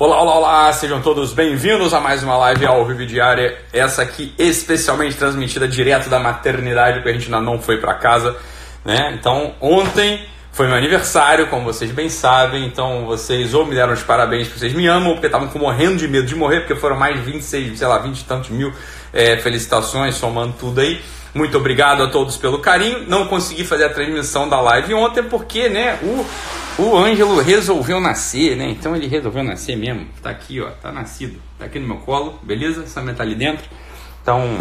Olá, olá, olá, sejam todos bem-vindos a mais uma live ao vivo diária. Essa aqui especialmente transmitida direto da maternidade, porque a gente ainda não foi para casa, né? Então, ontem foi meu aniversário, como vocês bem sabem, então vocês ou me deram os parabéns porque vocês me amam, porque estavam morrendo de medo de morrer, porque foram mais de 26, sei lá, 20 e tantos mil é, felicitações, somando tudo aí. Muito obrigado a todos pelo carinho. Não consegui fazer a transmissão da live ontem porque, né, o o Ângelo resolveu nascer, né? Então ele resolveu nascer mesmo. Tá aqui, ó, tá nascido. Tá aqui no meu colo, beleza? Essa tá ali dentro. Então,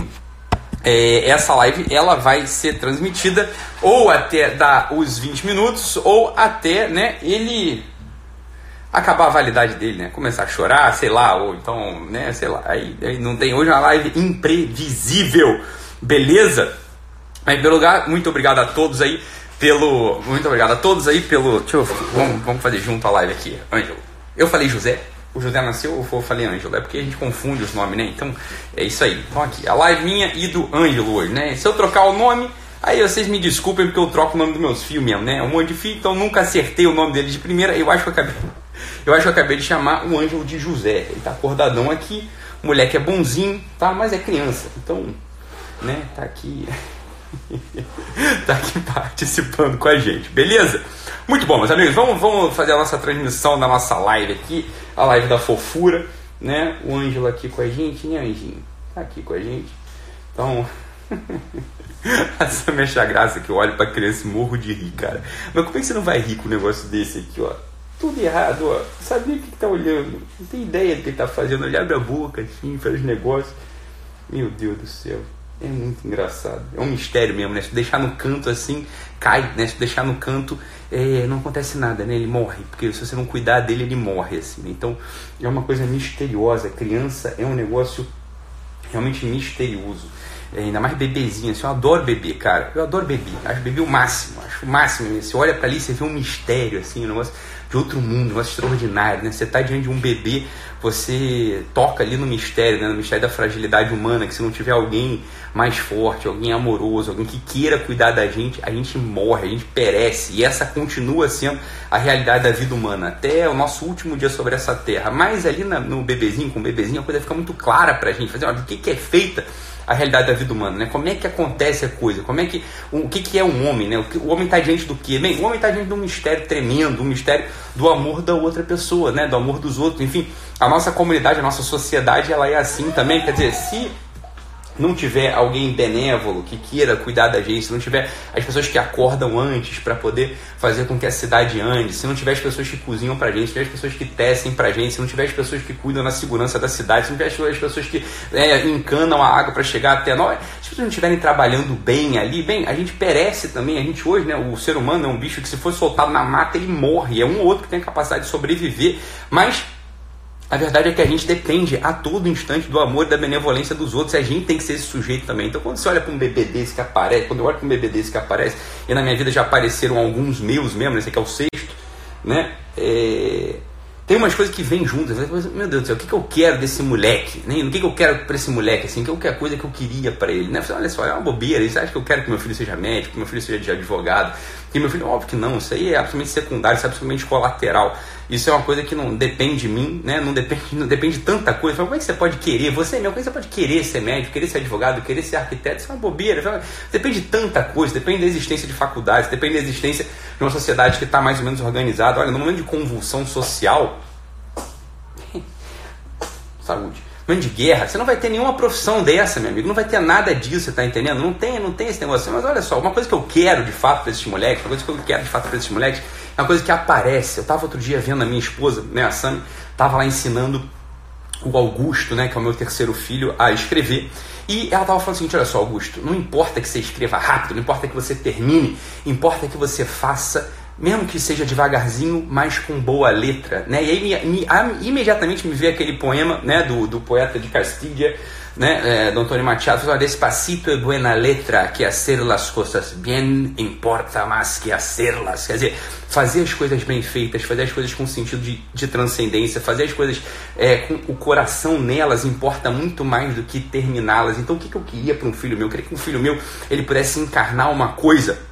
é, essa live ela vai ser transmitida ou até dar os 20 minutos ou até, né, ele acabar a validade dele, né? Começar a chorar, sei lá, ou então, né, sei lá. Aí, aí não tem hoje uma live imprevisível, beleza? Mas, em primeiro lugar, muito obrigado a todos aí pelo. Muito obrigado a todos aí pelo. Deixa eu. Vamos, vamos fazer junto a live aqui. Ângelo. Eu falei José. O José nasceu ou eu falei Ângelo? É porque a gente confunde os nomes, né? Então é isso aí. Então aqui, a live minha e do Ângelo hoje, né? Se eu trocar o nome, aí vocês me desculpem porque eu troco o nome dos meus filhos mesmo, né? Um monte de filho, então nunca acertei o nome dele de primeira. Eu acho que eu acabei. Eu acho que eu acabei de chamar o Ângelo de José. Ele tá acordadão aqui. O moleque é bonzinho, tá? Mas é criança. Então, né? Tá aqui. tá aqui participando com a gente, beleza? Muito bom, meus amigos, vamos, vamos fazer a nossa transmissão da nossa live aqui, a live da fofura, né? O Ângelo aqui com a gente, né, Anjinho? Tá aqui com a gente. Então, essa mexe a graça que eu olho pra criança e morro de rir, cara. Mas como é que você não vai rir com um negócio desse aqui, ó? Tudo errado, ó. Sabia o que, que tá olhando? Não tem ideia do que tá fazendo. Ele abre a boca, assim, faz os negócios. Meu Deus do céu. É muito engraçado. É um mistério mesmo, né? Se deixar no canto assim, cai, né? Se deixar no canto, é, não acontece nada, né? Ele morre, porque se você não cuidar dele, ele morre, assim. Né? Então, é uma coisa misteriosa. Criança é um negócio realmente misterioso. É, ainda mais bebezinho, assim, eu adoro bebê, cara. Eu adoro bebê, acho bebê o máximo, acho o máximo. Você olha para ali, você vê um mistério, assim, um negócio de outro mundo, um negócio extraordinário, né? Você tá diante de um bebê, você toca ali no mistério, né? No mistério da fragilidade humana, que se não tiver alguém mais forte, alguém amoroso, alguém que queira cuidar da gente, a gente morre, a gente perece. E essa continua sendo a realidade da vida humana, até o nosso último dia sobre essa terra. Mas ali na, no bebezinho, com o bebezinho, a coisa fica muito clara pra gente, fazer, olha, do que, que é feita a realidade da vida humana, né? Como é que acontece a coisa? Como é que o, que, que é um homem, né? O, o homem está diante do quê? Bem, o homem está diante de um mistério tremendo, um mistério do amor da outra pessoa, né? Do amor dos outros. Enfim, a nossa comunidade, a nossa sociedade, ela é assim também. Quer dizer, se não tiver alguém benévolo que queira cuidar da gente, se não tiver as pessoas que acordam antes para poder fazer com que a cidade ande, se não tiver as pessoas que cozinham pra gente, se não tiver as pessoas que tecem pra gente, se não tiver as pessoas que cuidam da segurança da cidade, se não tiver as pessoas que é, encanam a água para chegar até nós, se não estiverem trabalhando bem ali, bem, a gente perece também, a gente hoje, né, o ser humano é um bicho que se for soltado na mata ele morre, é um ou outro que tem a capacidade de sobreviver, mas a verdade é que a gente depende a todo instante do amor e da benevolência dos outros. E a gente tem que ser esse sujeito também. Então, quando você olha para um bebê desse que aparece, quando eu olho para um bebê desse que aparece, e na minha vida já apareceram alguns meus mesmo, esse aqui é o sexto, né? É... Tem umas coisas que vêm juntas. Né? Meu Deus do céu, o que, que eu quero desse moleque? Né? O que, que eu quero para esse moleque? Assim, que é a coisa que eu queria para ele? Né? Olha só, é uma bobeira. Você acha que eu quero que meu filho seja médico, que meu filho seja advogado? Que meu filho, óbvio que não. Isso aí é absolutamente secundário, isso é absolutamente colateral. Isso é uma coisa que não depende de mim, né? Não depende, não depende de tanta coisa. Como é que você pode querer? Você mesmo, como é que você pode querer ser médico, querer ser advogado, querer ser arquiteto? Isso é uma bobeira. Depende de tanta coisa, depende da existência de faculdades, depende da existência de uma sociedade que está mais ou menos organizada. Olha, no momento de convulsão social. Saúde momento de guerra, você não vai ter nenhuma profissão dessa, meu amigo. Não vai ter nada disso, você tá entendendo? Não tem, não tem esse negócio. Mas olha só, uma coisa que eu quero de fato para esses moleques, uma coisa que eu quero de fato para esses moleques, é uma coisa que aparece. Eu tava outro dia vendo a minha esposa, né, a Sam, tava lá ensinando o Augusto, né, que é o meu terceiro filho, a escrever. E ela tava falando o seguinte: olha só, Augusto, não importa que você escreva rápido, não importa que você termine, importa que você faça mesmo que seja devagarzinho, mas com boa letra, né? E aí me, me, imediatamente me veio aquele poema, né, do, do poeta de Castilha, né, é, do Antônio Machado, despacito é buena letra, que hacer las cosas bien importa mais que hacerlas, quer dizer, fazer as coisas bem feitas, fazer as coisas com sentido de, de transcendência, fazer as coisas é, com o coração nelas importa muito mais do que terminá-las. Então o que, que eu queria para um filho meu? Eu queria que um filho meu ele pudesse encarnar uma coisa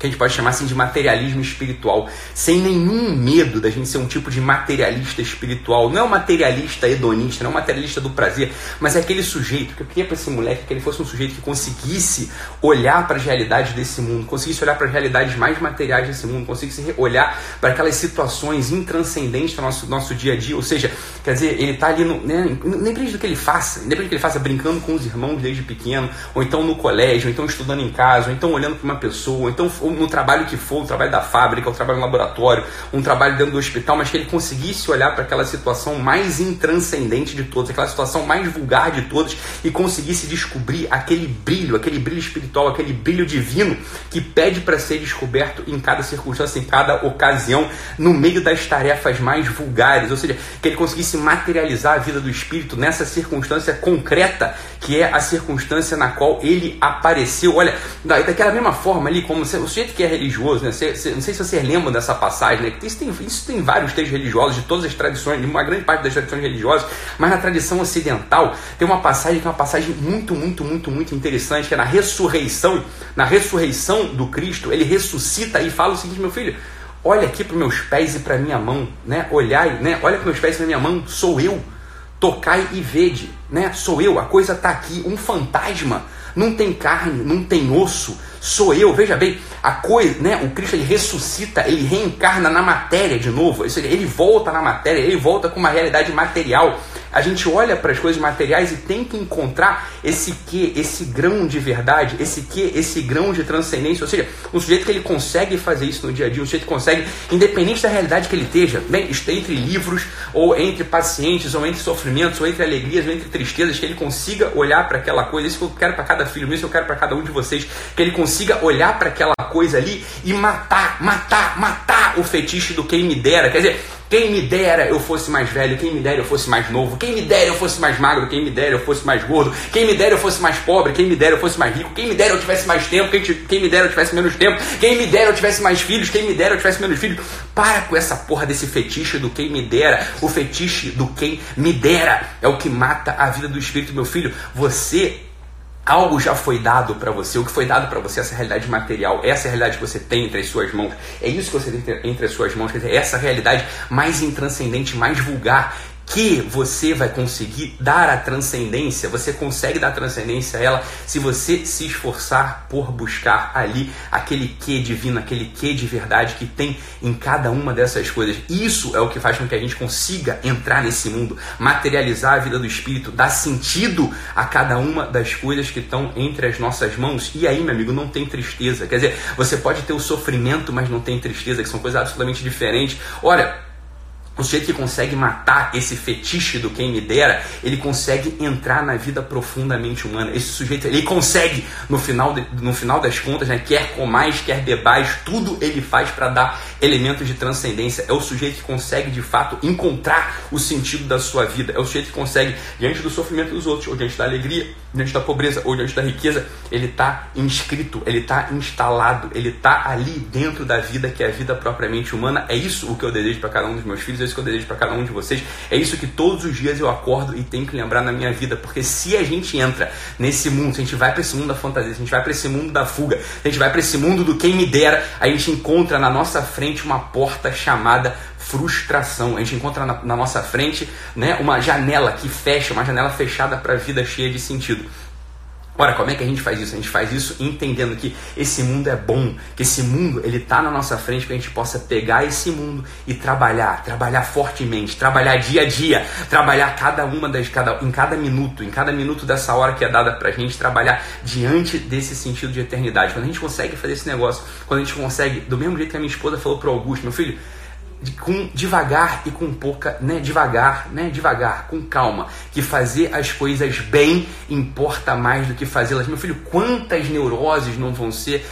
que a gente pode chamar assim de materialismo espiritual, sem nenhum medo da gente ser um tipo de materialista espiritual. Não é um materialista hedonista, não é um materialista do prazer, mas é aquele sujeito que eu queria para esse moleque que ele fosse um sujeito que conseguisse olhar para as realidades desse mundo, conseguisse olhar para as realidades mais materiais desse mundo, conseguisse olhar para aquelas situações intranscendentes do nosso, nosso dia a dia. Ou seja, quer dizer, ele está ali, no, né, independente do que ele faça, independente do que ele faça, brincando com os irmãos desde pequeno, ou então no colégio, ou então estudando em casa, ou então olhando para uma pessoa, ou então no trabalho que for, o trabalho da fábrica, o trabalho no laboratório, um trabalho dentro do hospital, mas que ele conseguisse olhar para aquela situação mais intranscendente de todas, aquela situação mais vulgar de todas e conseguisse descobrir aquele brilho, aquele brilho espiritual, aquele brilho divino que pede para ser descoberto em cada circunstância, em cada ocasião, no meio das tarefas mais vulgares, ou seja, que ele conseguisse materializar a vida do espírito nessa circunstância concreta, que é a circunstância na qual ele apareceu. Olha, daquela mesma forma ali, como o sujeito que é religioso, né? Cê, cê, não sei se vocês lembram dessa passagem, né? Isso tem, isso tem vários textos religiosos de todas as tradições, de uma grande parte das tradições religiosas, mas na tradição ocidental tem uma passagem que é uma passagem muito, muito, muito, muito interessante, que é na ressurreição, na ressurreição do Cristo, ele ressuscita e fala o seguinte, meu filho, olha aqui para meus pés e para minha mão, né? Olhai, né? Olha para meus pés e para minha mão, sou eu. Tocai e vede, né? Sou eu, a coisa está aqui, um fantasma, não tem carne, não tem osso, sou eu. Veja bem, a coisa, né? O Cristo ele ressuscita, ele reencarna na matéria de novo. Ele volta na matéria, ele volta com uma realidade material. A gente olha para as coisas materiais e tem que encontrar esse que, esse grão de verdade, esse que, esse grão de transcendência. Ou seja, um sujeito que ele consegue fazer isso no dia a dia, um sujeito que consegue, independente da realidade que ele esteja, bem, entre livros, ou entre pacientes, ou entre sofrimentos, ou entre alegrias, ou entre tristezas, que ele consiga olhar para aquela coisa. Isso que eu quero para cada filho, isso eu quero para cada um de vocês, que ele consiga olhar para aquela coisa ali e matar, matar, matar o fetiche do quem me dera. Quer dizer, quem me dera eu fosse mais velho, quem me dera eu fosse mais novo, quem me dera eu fosse mais magro, quem me dera eu fosse mais gordo, quem me dera eu fosse mais pobre, quem me dera eu fosse mais rico, quem me dera eu tivesse mais tempo, quem, quem me dera eu tivesse menos tempo, quem me dera eu tivesse mais filhos, quem me dera eu tivesse menos filhos. Para com essa porra desse fetiche do quem me dera. O fetiche do quem me dera é o que mata a vida do espírito, meu filho. Você Algo já foi dado para você, o que foi dado para você, essa realidade material, essa realidade que você tem entre as suas mãos, é isso que você tem entre as suas mãos, quer dizer, essa realidade mais intranscendente, mais vulgar, que você vai conseguir dar a transcendência, você consegue dar transcendência a ela se você se esforçar por buscar ali aquele que divino, aquele que de verdade que tem em cada uma dessas coisas. Isso é o que faz com que a gente consiga entrar nesse mundo, materializar a vida do espírito, dar sentido a cada uma das coisas que estão entre as nossas mãos. E aí, meu amigo, não tem tristeza. Quer dizer, você pode ter o sofrimento, mas não tem tristeza, que são coisas absolutamente diferentes. Olha, o sujeito que consegue matar esse fetiche do quem me dera, ele consegue entrar na vida profundamente humana. Esse sujeito, ele consegue, no final, de, no final das contas, né, quer comais, quer bebais, tudo ele faz para dar elementos de transcendência. É o sujeito que consegue, de fato, encontrar o sentido da sua vida. É o sujeito que consegue, diante do sofrimento dos outros, ou diante da alegria, diante da pobreza, ou diante da riqueza, ele está inscrito, ele está instalado, ele está ali dentro da vida que é a vida propriamente humana. É isso o que eu desejo para cada um dos meus filhos, é isso que eu desejo para cada um de vocês. É isso que todos os dias eu acordo e tenho que lembrar na minha vida, porque se a gente entra nesse mundo, se a gente vai para esse mundo da fantasia, se a gente vai para esse mundo da fuga, se a gente vai para esse mundo do quem me dera, a gente encontra na nossa frente uma porta chamada frustração. A gente encontra na, na nossa frente né, uma janela que fecha, uma janela fechada para a vida cheia de sentido. Ora, como é que a gente faz isso? A gente faz isso entendendo que esse mundo é bom, que esse mundo ele está na nossa frente para a gente possa pegar esse mundo e trabalhar, trabalhar fortemente, trabalhar dia a dia, trabalhar cada uma das cada em cada minuto, em cada minuto dessa hora que é dada para a gente trabalhar diante desse sentido de eternidade. Quando a gente consegue fazer esse negócio, quando a gente consegue, do mesmo jeito que a minha esposa falou para Augusto, meu filho, com devagar e com pouca, né, devagar, né, devagar, com calma, que fazer as coisas bem importa mais do que fazê-las. Meu filho, quantas neuroses não vão ser,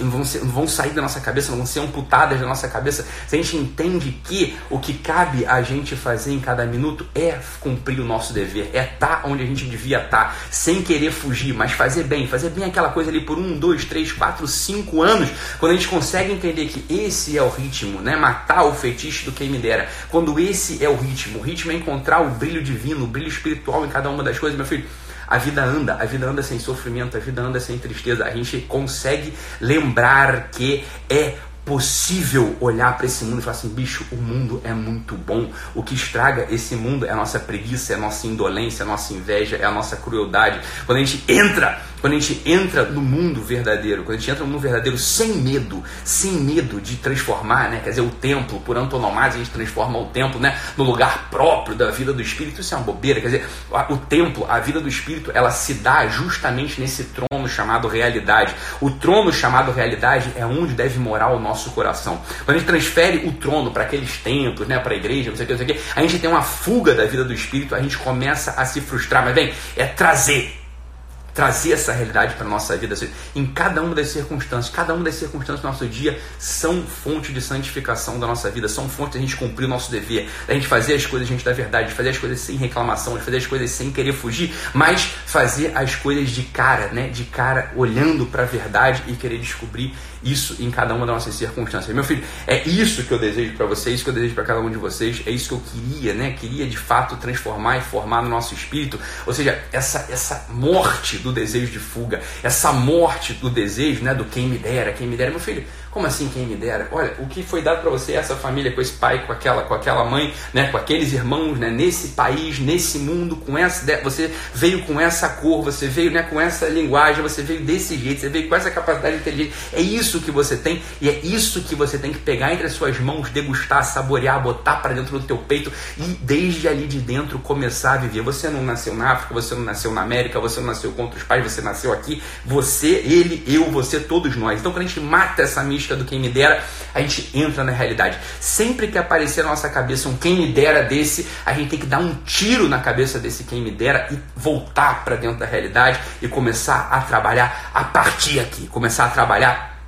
vão ser, vão sair da nossa cabeça, não vão ser amputadas da nossa cabeça, se a gente entende que o que cabe a gente fazer em cada minuto é cumprir o nosso dever, é estar tá onde a gente devia estar, tá, sem querer fugir, mas fazer bem, fazer bem aquela coisa ali por um, dois, três, quatro, cinco anos, quando a gente consegue entender que esse é o ritmo, né, matar o fetiche do quem me dera. Quando esse é o ritmo, o ritmo é encontrar o brilho divino, o brilho espiritual em cada uma das coisas, meu filho. a vida anda, a vida anda sem sofrimento, a vida anda sem tristeza. A gente consegue lembrar que é possível olhar para esse mundo e falar assim, bicho, o mundo é muito bom. O que estraga esse mundo é a nossa preguiça, é a nossa indolência, é a nossa inveja, é a nossa crueldade. Quando a gente entra quando a gente entra no mundo verdadeiro, quando a gente entra no mundo verdadeiro sem medo, sem medo de transformar, né? Quer dizer, o templo, por antonomasia, a gente transforma o templo, né? No lugar próprio da vida do Espírito. Isso é uma bobeira. Quer dizer, o templo, a vida do Espírito, ela se dá justamente nesse trono chamado realidade. O trono chamado realidade é onde deve morar o nosso coração. Quando a gente transfere o trono para aqueles templos, né? Para a igreja, não sei o que, não sei o que, a gente tem uma fuga da vida do Espírito, a gente começa a se frustrar. Mas bem, é trazer trazer essa realidade para a nossa vida. Em cada uma das circunstâncias, cada uma das circunstâncias do nosso dia são fonte de santificação da nossa vida, são fonte da gente cumprir o nosso dever, da gente fazer as coisas gente da verdade, de fazer as coisas sem reclamação, de fazer as coisas sem querer fugir, mas fazer as coisas de cara, né? De cara, olhando para a verdade e querer descobrir isso em cada uma das nossas circunstâncias. Meu filho, é isso que eu desejo para você, é isso que eu desejo para cada um de vocês, é isso que eu queria, né? Queria de fato transformar e formar no nosso espírito, ou seja, essa, essa morte do desejo de fuga, essa morte do desejo, né? Do quem me dera, quem me dera, meu filho. Como assim quem me dera? Olha, o que foi dado para você, essa família, com esse pai, com aquela, com aquela mãe, né, com aqueles irmãos, né, nesse país, nesse mundo, com essa, você veio com essa cor, você veio, né, com essa linguagem, você veio desse jeito, você veio com essa capacidade inteligente. É isso que você tem e é isso que você tem que pegar entre as suas mãos, degustar, saborear, botar para dentro do teu peito e desde ali de dentro começar a viver. Você não nasceu na África, você não nasceu na América, você não nasceu contra os pais, você nasceu aqui. Você, ele, eu, você, todos nós. Então quando a gente mata essa do quem me dera, a gente entra na realidade. Sempre que aparecer na nossa cabeça um quem me dera desse, a gente tem que dar um tiro na cabeça desse quem me dera e voltar para dentro da realidade e começar a trabalhar a partir aqui, começar a trabalhar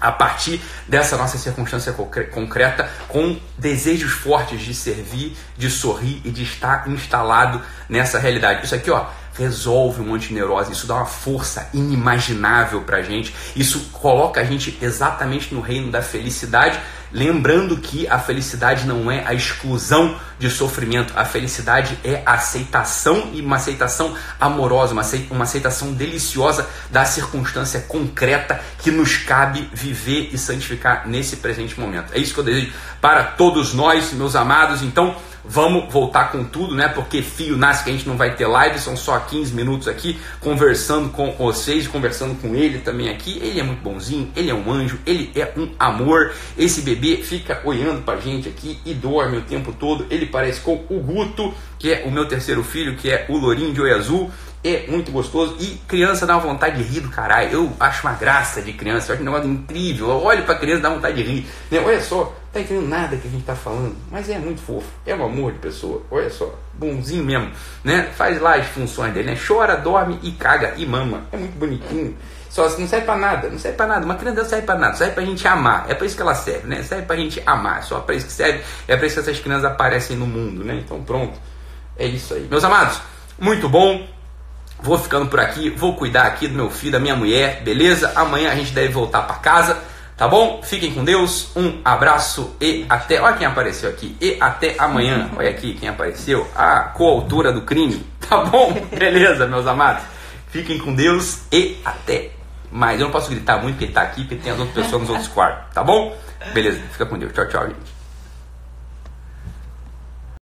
a partir dessa nossa circunstância concreta, com desejos fortes de servir, de sorrir e de estar instalado nessa realidade. Isso aqui, ó, resolve um monte de neurose, isso dá uma força inimaginável pra gente, isso coloca a gente exatamente no reino da felicidade, lembrando que a felicidade não é a exclusão de sofrimento, a felicidade é a aceitação e uma aceitação amorosa, uma aceitação deliciosa da circunstância concreta que nos cabe viver e santificar nesse presente momento. É isso que eu desejo para todos nós, meus amados. Então, Vamos voltar com tudo, né? Porque fio nasce que a gente não vai ter live, são só 15 minutos aqui conversando com vocês, conversando com ele também aqui. Ele é muito bonzinho, ele é um anjo, ele é um amor. Esse bebê fica olhando pra gente aqui e dorme o tempo todo. Ele parece com o Guto, que é o meu terceiro filho, que é o Lourinho de Oi Azul é muito gostoso e criança dá uma vontade de rir do caralho. Eu acho uma graça de criança, eu acho um negócio incrível. Eu olho pra criança e dá vontade de rir. Né? Olha só, tá entendendo nada que a gente tá falando, mas é muito fofo, é um amor de pessoa. Olha só, bonzinho mesmo, né? Faz lá as funções dele, né? Chora, dorme e caga e mama. É muito bonitinho. Só não serve pra nada, não serve pra nada. Uma criança não serve pra nada, serve pra gente amar. É pra isso que ela serve, né? Serve pra gente amar. Só pra isso que serve. É pra isso que essas crianças aparecem no mundo, né? Então pronto. É isso aí. Meus amados, muito bom. Vou ficando por aqui, vou cuidar aqui do meu filho, da minha mulher, beleza? Amanhã a gente deve voltar para casa, tá bom? Fiquem com Deus, um abraço e até. Olha quem apareceu aqui, e até amanhã. Olha aqui quem apareceu, a coautora do crime, tá bom? Beleza, meus amados? Fiquem com Deus e até mais. Eu não posso gritar muito porque ele tá aqui, porque tem as outras pessoas nos outros quartos, tá bom? Beleza, fica com Deus. Tchau, tchau, gente.